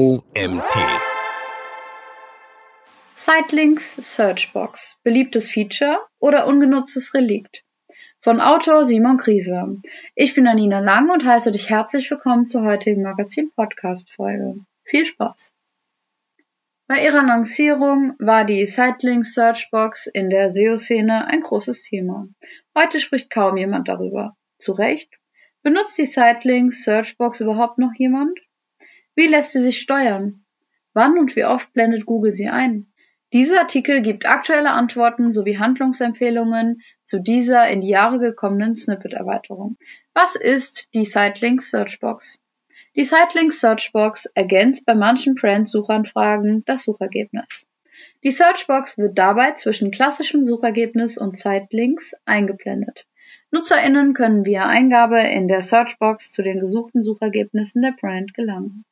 OMT. Sitelinks Searchbox. Beliebtes Feature oder ungenutztes Relikt? Von Autor Simon Kriese. Ich bin Anina Lang und heiße dich herzlich willkommen zur heutigen Magazin-Podcast-Folge. Viel Spaß! Bei ihrer Lancierung war die Sitelinks Searchbox in der SEO-Szene ein großes Thema. Heute spricht kaum jemand darüber. Zu Recht? Benutzt die Sitelinks Searchbox überhaupt noch jemand? Wie lässt sie sich steuern? Wann und wie oft blendet Google sie ein? Dieser Artikel gibt aktuelle Antworten sowie Handlungsempfehlungen zu dieser in die Jahre gekommenen Snippet-Erweiterung. Was ist die Sitelinks Searchbox? Die Sitelinks Searchbox ergänzt bei manchen Brand-Suchanfragen das Suchergebnis. Die Searchbox wird dabei zwischen klassischem Suchergebnis und Sitelinks eingeblendet. NutzerInnen können via Eingabe in der Searchbox zu den gesuchten Suchergebnissen der Brand gelangen.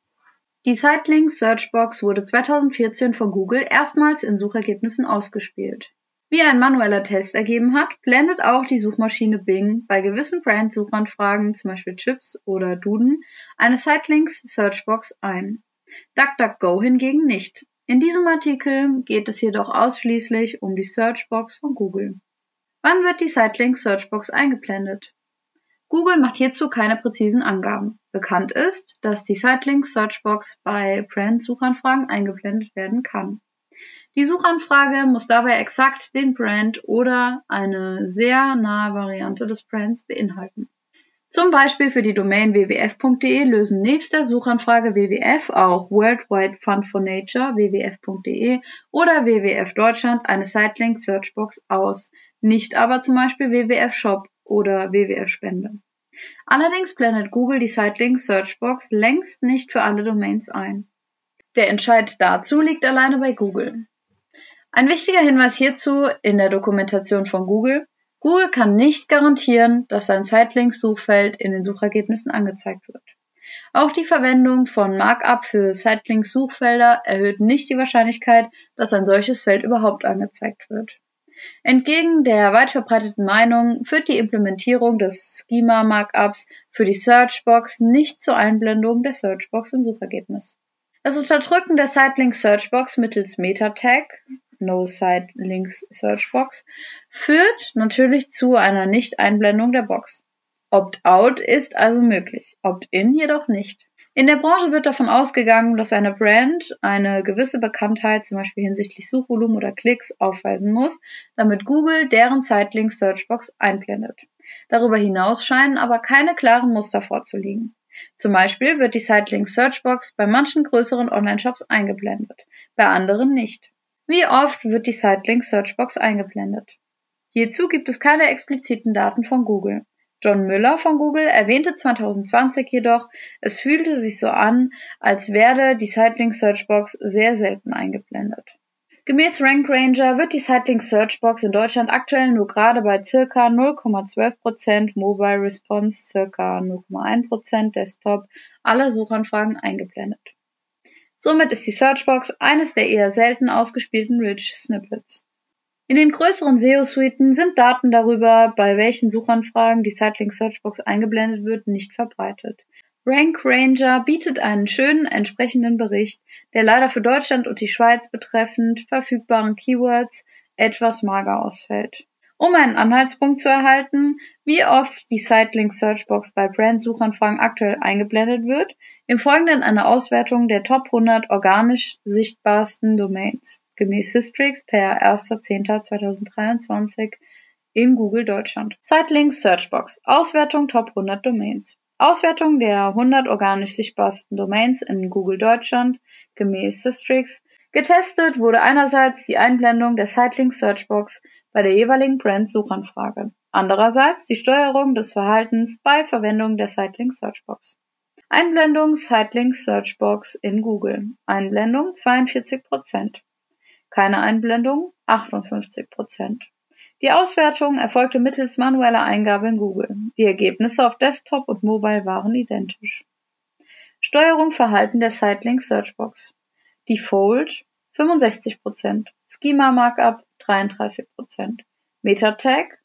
Die Sitelinks Searchbox wurde 2014 von Google erstmals in Suchergebnissen ausgespielt. Wie ein manueller Test ergeben hat, blendet auch die Suchmaschine Bing bei gewissen Brand-Suchanfragen, zum Beispiel Chips oder Duden, eine Sitelinks Searchbox ein. DuckDuckGo hingegen nicht. In diesem Artikel geht es jedoch ausschließlich um die Searchbox von Google. Wann wird die Sitelinks Searchbox eingeblendet? Google macht hierzu keine präzisen Angaben. Bekannt ist, dass die Sitelinks Searchbox bei Brand-Suchanfragen eingeblendet werden kann. Die Suchanfrage muss dabei exakt den Brand oder eine sehr nahe Variante des Brands beinhalten. Zum Beispiel für die Domain wwf.de lösen nebst der Suchanfrage WWF auch Worldwide Fund for Nature wwf.de oder WWF Deutschland eine Sitelink Searchbox aus, nicht aber zum Beispiel WWF Shop oder WWF-Spende. Allerdings blendet Google die Sitelinks Searchbox längst nicht für alle Domains ein. Der Entscheid dazu liegt alleine bei Google. Ein wichtiger Hinweis hierzu in der Dokumentation von Google. Google kann nicht garantieren, dass ein Sitelinks-Suchfeld in den Suchergebnissen angezeigt wird. Auch die Verwendung von Markup für Sitelinks-Suchfelder erhöht nicht die Wahrscheinlichkeit, dass ein solches Feld überhaupt angezeigt wird. Entgegen der weit verbreiteten Meinung führt die Implementierung des Schema-Markups für die Searchbox nicht zur Einblendung der Searchbox im Suchergebnis. Das Unterdrücken der Sitelinks Searchbox mittels Meta-Tag No Sitelinks Searchbox führt natürlich zu einer Nicht-Einblendung der Box. Opt-out ist also möglich, Opt-in jedoch nicht. In der Branche wird davon ausgegangen, dass eine Brand eine gewisse Bekanntheit, zum Beispiel hinsichtlich Suchvolumen oder Klicks, aufweisen muss, damit Google deren Sitelink Searchbox einblendet. Darüber hinaus scheinen aber keine klaren Muster vorzuliegen. Zum Beispiel wird die Sitelink Searchbox bei manchen größeren Online-Shops eingeblendet, bei anderen nicht. Wie oft wird die Sitelink Searchbox eingeblendet? Hierzu gibt es keine expliziten Daten von Google. John Müller von Google erwähnte 2020 jedoch, es fühlte sich so an, als werde die Sitelink Searchbox sehr selten eingeblendet. Gemäß RankRanger wird die Sitelink Searchbox in Deutschland aktuell nur gerade bei ca. 0,12% Mobile Response, ca. 0,1% Desktop aller Suchanfragen eingeblendet. Somit ist die Searchbox eines der eher selten ausgespielten Rich Snippets. In den größeren SEO-Suiten sind Daten darüber, bei welchen Suchanfragen die Sitelink Searchbox eingeblendet wird, nicht verbreitet. Rank Ranger bietet einen schönen entsprechenden Bericht, der leider für Deutschland und die Schweiz betreffend verfügbaren Keywords etwas mager ausfällt. Um einen Anhaltspunkt zu erhalten, wie oft die Sitelink Searchbox bei Brand-Suchanfragen aktuell eingeblendet wird, im Folgenden eine Auswertung der Top 100 organisch sichtbarsten Domains gemäß Systrix per 1.10.2023 in Google Deutschland. Sitelinks Searchbox. Auswertung Top 100 Domains. Auswertung der 100 organisch sichtbarsten Domains in Google Deutschland gemäß Systrix. Getestet wurde einerseits die Einblendung der Sitelinks Searchbox bei der jeweiligen Brand-Suchanfrage. Andererseits die Steuerung des Verhaltens bei Verwendung der Sitelinks Searchbox. Einblendung Sitelinks Searchbox in Google. Einblendung 42 Prozent keine Einblendung 58 Prozent. Die Auswertung erfolgte mittels manueller Eingabe in Google. Die Ergebnisse auf Desktop und Mobile waren identisch. Steuerung Verhalten der Sitelink Searchbox. Default 65%, Schema Markup 33%, Meta-Tag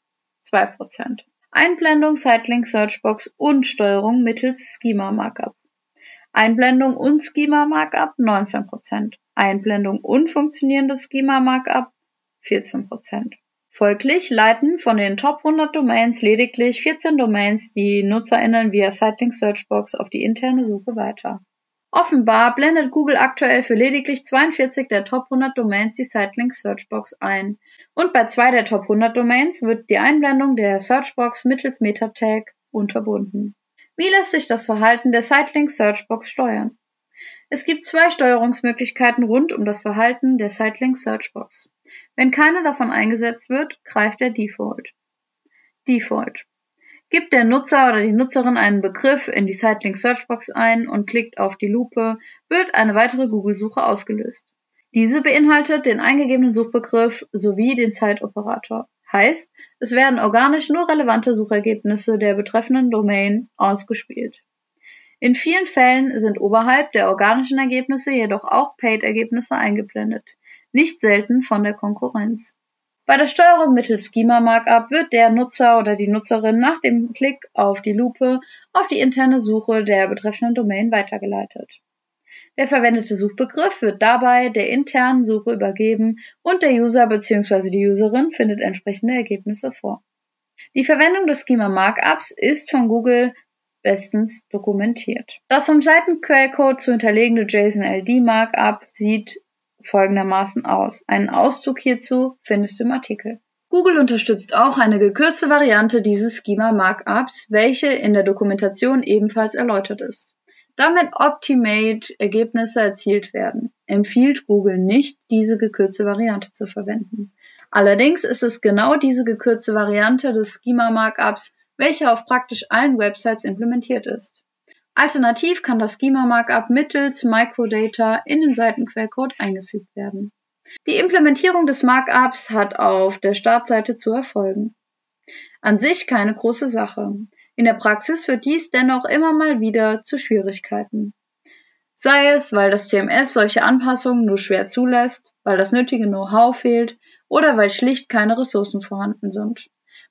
2%. Einblendung Sitelink Searchbox und Steuerung mittels Schema Markup. Einblendung und Schema Markup 19%, Einblendung und funktionierendes Schema Markup 14%. Folglich leiten von den Top 100 Domains lediglich 14 Domains die NutzerInnen via Sitelink Searchbox auf die interne Suche weiter. Offenbar blendet Google aktuell für lediglich 42 der Top 100 Domains die Sitelink Searchbox ein. Und bei zwei der Top 100 Domains wird die Einblendung der Searchbox mittels Meta-Tag unterbunden. Wie lässt sich das Verhalten der Sitelink Searchbox steuern? Es gibt zwei Steuerungsmöglichkeiten rund um das Verhalten der Sitelink Searchbox. Wenn keine davon eingesetzt wird, greift der Default. Default. Gibt der Nutzer oder die Nutzerin einen Begriff in die Sitelink Searchbox ein und klickt auf die Lupe, wird eine weitere Google-Suche ausgelöst. Diese beinhaltet den eingegebenen Suchbegriff sowie den Zeitoperator. Heißt, es werden organisch nur relevante Suchergebnisse der betreffenden Domain ausgespielt. In vielen Fällen sind oberhalb der organischen Ergebnisse jedoch auch Paid-Ergebnisse eingeblendet nicht selten von der Konkurrenz. Bei der Steuerung mittels Schema Markup wird der Nutzer oder die Nutzerin nach dem Klick auf die Lupe auf die interne Suche der betreffenden Domain weitergeleitet. Der verwendete Suchbegriff wird dabei der internen Suche übergeben und der User bzw. die Userin findet entsprechende Ergebnisse vor. Die Verwendung des Schema Markups ist von Google bestens dokumentiert. Das um Seitenquellcode zu hinterlegende JSON-LD Markup sieht folgendermaßen aus. Einen Auszug hierzu findest du im Artikel. Google unterstützt auch eine gekürzte Variante dieses Schema Markups, welche in der Dokumentation ebenfalls erläutert ist. Damit Optimate Ergebnisse erzielt werden, empfiehlt Google nicht, diese gekürzte Variante zu verwenden. Allerdings ist es genau diese gekürzte Variante des Schema Markups, welche auf praktisch allen Websites implementiert ist. Alternativ kann das Schema-Markup mittels Microdata in den Seitenquellcode eingefügt werden. Die Implementierung des Markups hat auf der Startseite zu erfolgen. An sich keine große Sache. In der Praxis führt dies dennoch immer mal wieder zu Schwierigkeiten. Sei es, weil das CMS solche Anpassungen nur schwer zulässt, weil das nötige Know-how fehlt oder weil schlicht keine Ressourcen vorhanden sind.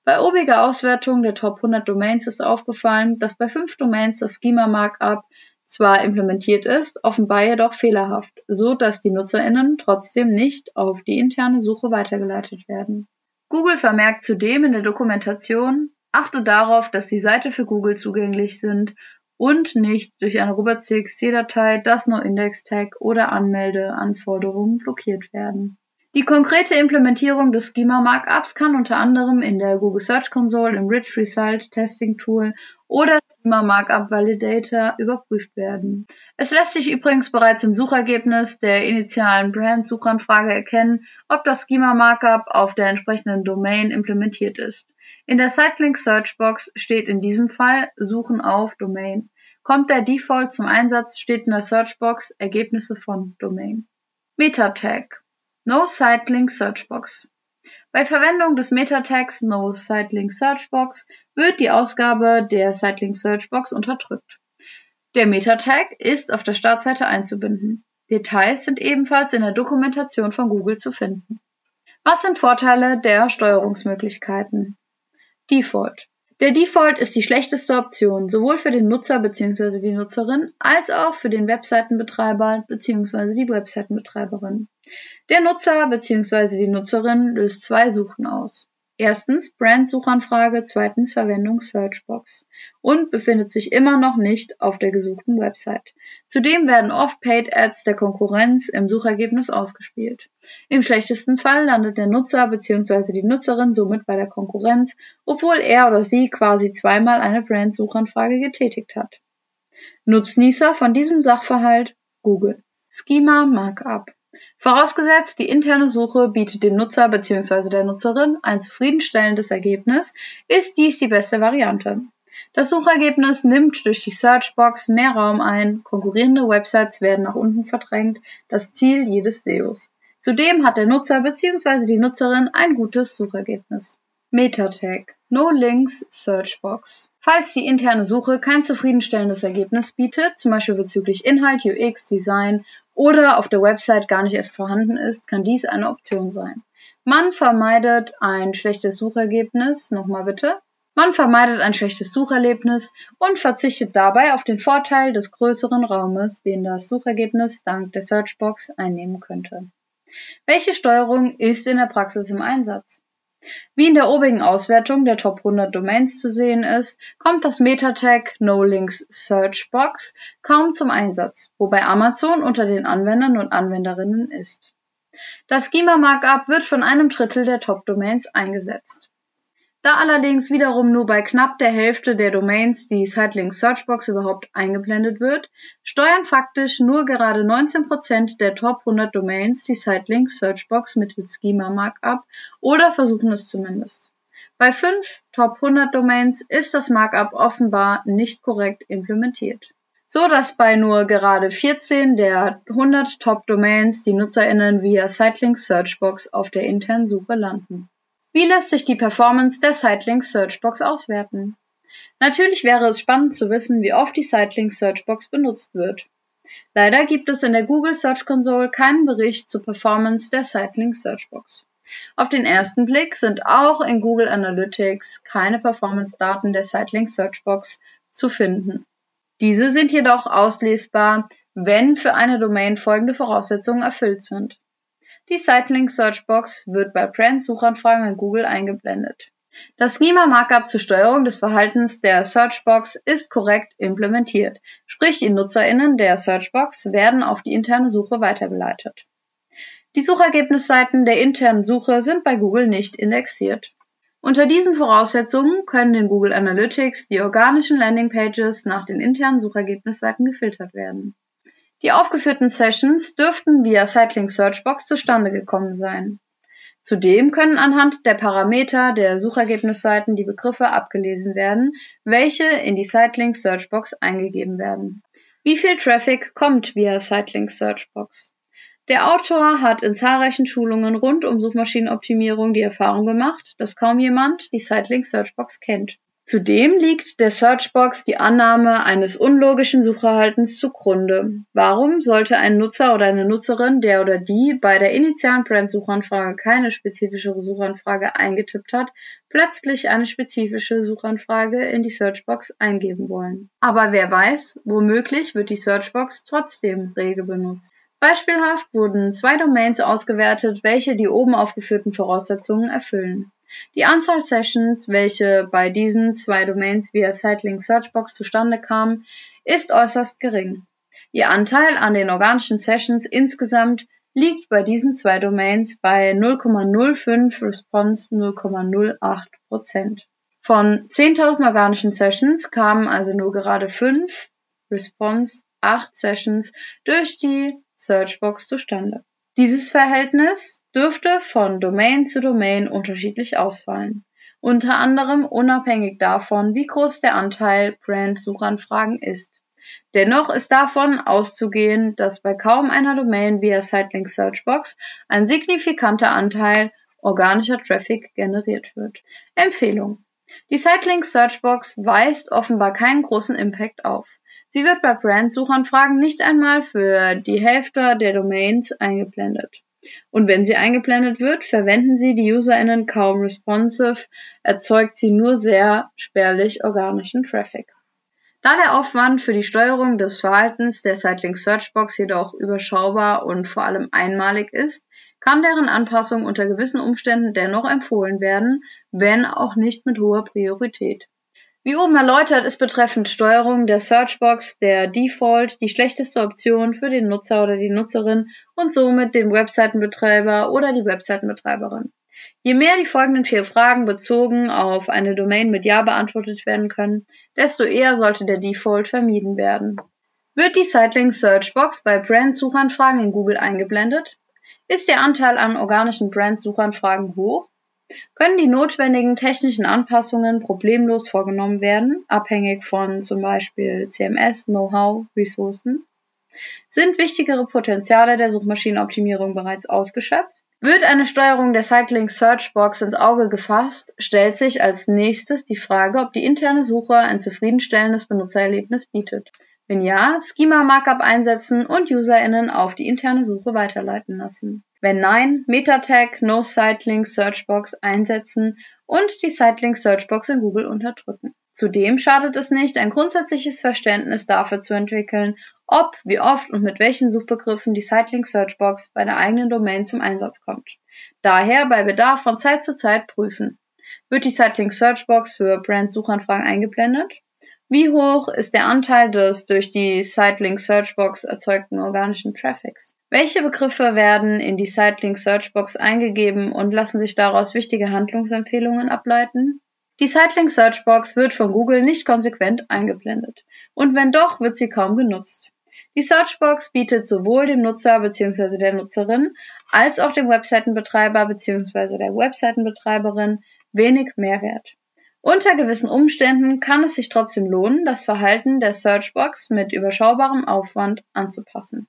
Bei obiger Auswertung der Top 100 Domains ist aufgefallen, dass bei fünf Domains das Schema Markup zwar implementiert ist, offenbar jedoch fehlerhaft, so dass die NutzerInnen trotzdem nicht auf die interne Suche weitergeleitet werden. Google vermerkt zudem in der Dokumentation, achte darauf, dass die Seite für Google zugänglich sind und nicht durch eine Robots.txt-Datei, das No-Index-Tag oder Anmeldeanforderungen blockiert werden. Die konkrete Implementierung des Schema Markups kann unter anderem in der Google Search Console, im Rich Result Testing Tool oder Schema Markup Validator überprüft werden. Es lässt sich übrigens bereits im Suchergebnis der initialen Brand-Suchanfrage erkennen, ob das Schema Markup auf der entsprechenden Domain implementiert ist. In der Sitelink Searchbox steht in diesem Fall Suchen auf Domain. Kommt der Default zum Einsatz, steht in der Searchbox Ergebnisse von Domain. Meta-Tag No-Sitelink Searchbox Bei Verwendung des Meta-Tags No-Sitelink Searchbox wird die Ausgabe der Sitelink Searchbox unterdrückt. Der Meta-Tag ist auf der Startseite einzubinden. Details sind ebenfalls in der Dokumentation von Google zu finden. Was sind Vorteile der Steuerungsmöglichkeiten? Default der Default ist die schlechteste Option, sowohl für den Nutzer bzw. die Nutzerin als auch für den Webseitenbetreiber bzw. die Webseitenbetreiberin. Der Nutzer bzw. die Nutzerin löst zwei Suchen aus. Erstens Brand-Suchanfrage, zweitens Verwendung Searchbox und befindet sich immer noch nicht auf der gesuchten Website. Zudem werden oft Paid Ads der Konkurrenz im Suchergebnis ausgespielt. Im schlechtesten Fall landet der Nutzer bzw. die Nutzerin somit bei der Konkurrenz, obwohl er oder sie quasi zweimal eine Brand-Suchanfrage getätigt hat. Nutznießer von diesem Sachverhalt Google. Schema Markup Vorausgesetzt, die interne Suche bietet dem Nutzer bzw. der Nutzerin ein zufriedenstellendes Ergebnis, ist dies die beste Variante. Das Suchergebnis nimmt durch die Searchbox mehr Raum ein, konkurrierende Websites werden nach unten verdrängt, das Ziel jedes SEOs. Zudem hat der Nutzer bzw. die Nutzerin ein gutes Suchergebnis. Meta-Tag No Links Searchbox Falls die interne Suche kein zufriedenstellendes Ergebnis bietet, zum Beispiel bezüglich Inhalt, UX, Design oder auf der Website gar nicht erst vorhanden ist, kann dies eine Option sein. Man vermeidet ein schlechtes Suchergebnis, nochmal bitte, Man vermeidet ein schlechtes Sucherlebnis und verzichtet dabei auf den Vorteil des größeren Raumes, den das Suchergebnis dank der Searchbox einnehmen könnte. Welche Steuerung ist in der Praxis im Einsatz? Wie in der obigen Auswertung der Top 100 Domains zu sehen ist, kommt das Meta-Tag NoLinks Searchbox kaum zum Einsatz, wobei Amazon unter den Anwendern und Anwenderinnen ist. Das Schema Markup wird von einem Drittel der Top-Domains eingesetzt. Da allerdings wiederum nur bei knapp der Hälfte der Domains die Sitelink Searchbox überhaupt eingeblendet wird, steuern faktisch nur gerade 19% der Top 100 Domains die Sitelink Searchbox mittels Schema Markup oder versuchen es zumindest. Bei 5 Top 100 Domains ist das Markup offenbar nicht korrekt implementiert. So dass bei nur gerade 14 der 100 Top Domains die NutzerInnen via Sitelink Searchbox auf der internen Suche landen. Wie lässt sich die Performance der Sitelink Searchbox auswerten? Natürlich wäre es spannend zu wissen, wie oft die Sitelink Searchbox benutzt wird. Leider gibt es in der Google Search Console keinen Bericht zur Performance der Sitelink Searchbox. Auf den ersten Blick sind auch in Google Analytics keine Performance-Daten der Sitelink Searchbox zu finden. Diese sind jedoch auslesbar, wenn für eine Domain folgende Voraussetzungen erfüllt sind. Die Sitelink Searchbox wird bei Brand-Suchanfragen in Google eingeblendet. Das Schema Markup zur Steuerung des Verhaltens der Searchbox ist korrekt implementiert, sprich die NutzerInnen der Searchbox werden auf die interne Suche weitergeleitet. Die Suchergebnisseiten der internen Suche sind bei Google nicht indexiert. Unter diesen Voraussetzungen können in Google Analytics die organischen Landingpages nach den internen Suchergebnisseiten gefiltert werden. Die aufgeführten Sessions dürften via Cycling Searchbox zustande gekommen sein. Zudem können anhand der Parameter der Suchergebnisseiten die Begriffe abgelesen werden, welche in die Sitelink Searchbox eingegeben werden. Wie viel Traffic kommt via Sitelink Searchbox? Der Autor hat in zahlreichen Schulungen rund um Suchmaschinenoptimierung die Erfahrung gemacht, dass kaum jemand die Sitelink Searchbox kennt. Zudem liegt der Searchbox die Annahme eines unlogischen Suchverhaltens zugrunde. Warum sollte ein Nutzer oder eine Nutzerin, der oder die bei der initialen Brand-Suchanfrage keine spezifische Suchanfrage eingetippt hat, plötzlich eine spezifische Suchanfrage in die Searchbox eingeben wollen? Aber wer weiß, womöglich wird die Searchbox trotzdem rege benutzt. Beispielhaft wurden zwei Domains ausgewertet, welche die oben aufgeführten Voraussetzungen erfüllen. Die Anzahl Sessions, welche bei diesen zwei Domains via Sitelink Searchbox zustande kamen, ist äußerst gering. Ihr Anteil an den organischen Sessions insgesamt liegt bei diesen zwei Domains bei 0,05 Response 0,08% Von 10.000 organischen Sessions kamen also nur gerade 5 Response 8 Sessions durch die Searchbox zustande. Dieses Verhältnis dürfte von Domain zu Domain unterschiedlich ausfallen, unter anderem unabhängig davon, wie groß der Anteil Brand-Suchanfragen ist. Dennoch ist davon auszugehen, dass bei kaum einer Domain via Sitelink Searchbox ein signifikanter Anteil organischer Traffic generiert wird. Empfehlung. Die Sitelink Searchbox weist offenbar keinen großen Impact auf. Sie wird bei Brand-Suchanfragen nicht einmal für die Hälfte der Domains eingeblendet. Und wenn sie eingeblendet wird, verwenden sie die UserInnen kaum responsive, erzeugt sie nur sehr spärlich organischen Traffic. Da der Aufwand für die Steuerung des Verhaltens der Sitelink Searchbox jedoch überschaubar und vor allem einmalig ist, kann deren Anpassung unter gewissen Umständen dennoch empfohlen werden, wenn auch nicht mit hoher Priorität. Wie oben erläutert ist betreffend Steuerung der Searchbox der Default die schlechteste Option für den Nutzer oder die Nutzerin und somit den Webseitenbetreiber oder die Webseitenbetreiberin. Je mehr die folgenden vier Fragen bezogen auf eine Domain mit Ja beantwortet werden können, desto eher sollte der Default vermieden werden. Wird die Sitelink Searchbox bei Brand-Suchanfragen in Google eingeblendet? Ist der Anteil an organischen Brand-Suchanfragen hoch? Können die notwendigen technischen Anpassungen problemlos vorgenommen werden, abhängig von zum Beispiel CMS, Know-how, Ressourcen? Sind wichtigere Potenziale der Suchmaschinenoptimierung bereits ausgeschöpft? Wird eine Steuerung der Cycling Searchbox ins Auge gefasst, stellt sich als nächstes die Frage, ob die interne Suche ein zufriedenstellendes Benutzererlebnis bietet. Wenn ja, Schema Markup einsetzen und UserInnen auf die interne Suche weiterleiten lassen. Wenn nein, Meta-Tag No Sitelink Searchbox einsetzen und die Sitelink Searchbox in Google unterdrücken. Zudem schadet es nicht, ein grundsätzliches Verständnis dafür zu entwickeln, ob, wie oft und mit welchen Suchbegriffen die Sitelink Searchbox bei der eigenen Domain zum Einsatz kommt. Daher bei Bedarf von Zeit zu Zeit prüfen. Wird die Sitelink Searchbox für Brand-Suchanfragen eingeblendet? Wie hoch ist der Anteil des durch die Sitelink Searchbox erzeugten organischen Traffics? Welche Begriffe werden in die Sitelink Searchbox eingegeben und lassen sich daraus wichtige Handlungsempfehlungen ableiten? Die Sitelink Searchbox wird von Google nicht konsequent eingeblendet. Und wenn doch, wird sie kaum genutzt. Die Searchbox bietet sowohl dem Nutzer bzw. der Nutzerin als auch dem Webseitenbetreiber bzw. der Webseitenbetreiberin wenig Mehrwert. Unter gewissen Umständen kann es sich trotzdem lohnen, das Verhalten der Searchbox mit überschaubarem Aufwand anzupassen.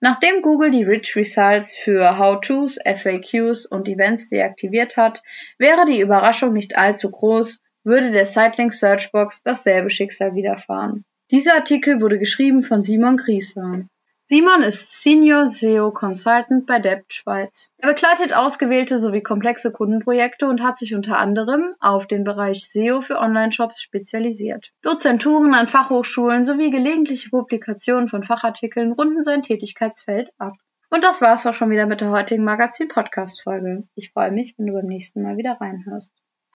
Nachdem Google die Rich Results für How-Tos, FAQs und Events deaktiviert hat, wäre die Überraschung nicht allzu groß, würde der Sitelink Searchbox dasselbe Schicksal widerfahren. Dieser Artikel wurde geschrieben von Simon Grieser. Simon ist Senior SEO Consultant bei Debt Schweiz. Er begleitet ausgewählte sowie komplexe Kundenprojekte und hat sich unter anderem auf den Bereich SEO für Online-Shops spezialisiert. Dozenturen an Fachhochschulen sowie gelegentliche Publikationen von Fachartikeln runden sein Tätigkeitsfeld ab. Und das war's auch schon wieder mit der heutigen Magazin-Podcast-Folge. Ich freue mich, wenn du beim nächsten Mal wieder reinhörst.